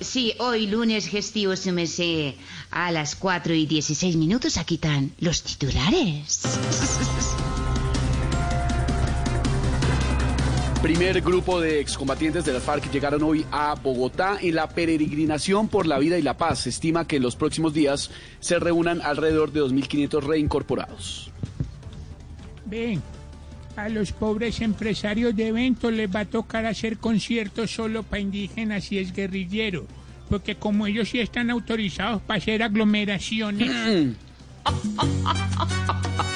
Sí, hoy lunes gestivo su mesé. A las 4 y 16 minutos aquí están los titulares. Primer grupo de excombatientes de las FARC llegaron hoy a Bogotá en la peregrinación por la vida y la paz. Se estima que en los próximos días se reúnan alrededor de 2.500 reincorporados. Ven, a los pobres empresarios de eventos les va a tocar hacer conciertos solo para indígenas y es guerrillero. Porque como ellos sí están autorizados para hacer aglomeraciones.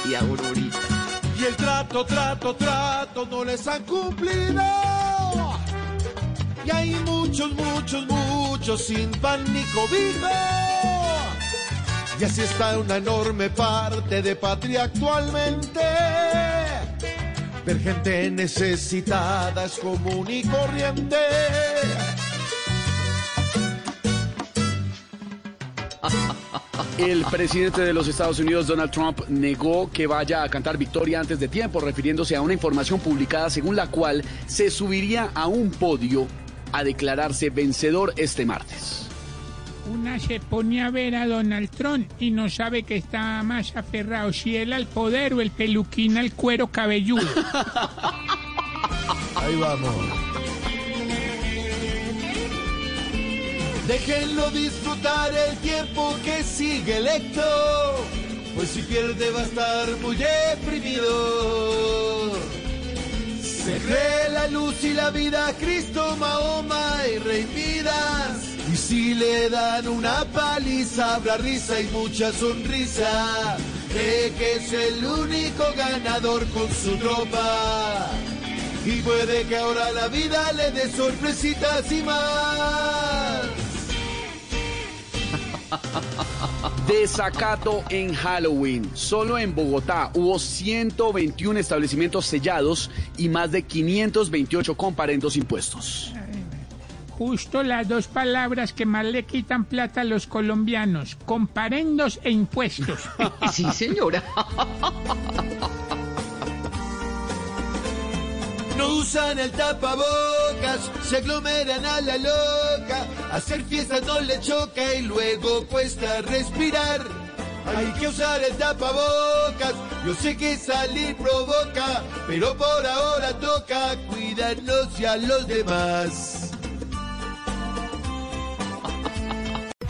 Y Aurorita. Y el trato, trato, trato no les han cumplido. Y hay muchos, muchos, muchos sin pan ni cobijo. Y así está una enorme parte de patria actualmente. Ver gente necesitada es común y corriente. El presidente de los Estados Unidos, Donald Trump, negó que vaya a cantar victoria antes de tiempo, refiriéndose a una información publicada según la cual se subiría a un podio a declararse vencedor este martes. Una se pone a ver a Donald Trump y no sabe que está más aferrado, si él al poder o el peluquín al cuero cabelludo. Ahí vamos. Déjenlo disfrutar el tiempo que sigue electo, pues si pierde va a estar muy deprimido. Se la luz y la vida, Cristo, Mahoma y Rey Midas. Y si le dan una paliza, habrá risa y mucha sonrisa. Cree que es el único ganador con su tropa. Y puede que ahora la vida le dé sorpresitas y más. Desacato en Halloween. Solo en Bogotá hubo 121 establecimientos sellados y más de 528 comparendos impuestos. Justo las dos palabras que más le quitan plata a los colombianos, comparendos e impuestos. Sí, señora. No usan el tapabocas, se aglomeran a la loca. Hacer fiesta no le choca y luego cuesta respirar. Hay que usar el tapabocas, yo sé que salir provoca, pero por ahora toca cuidarnos y a los demás.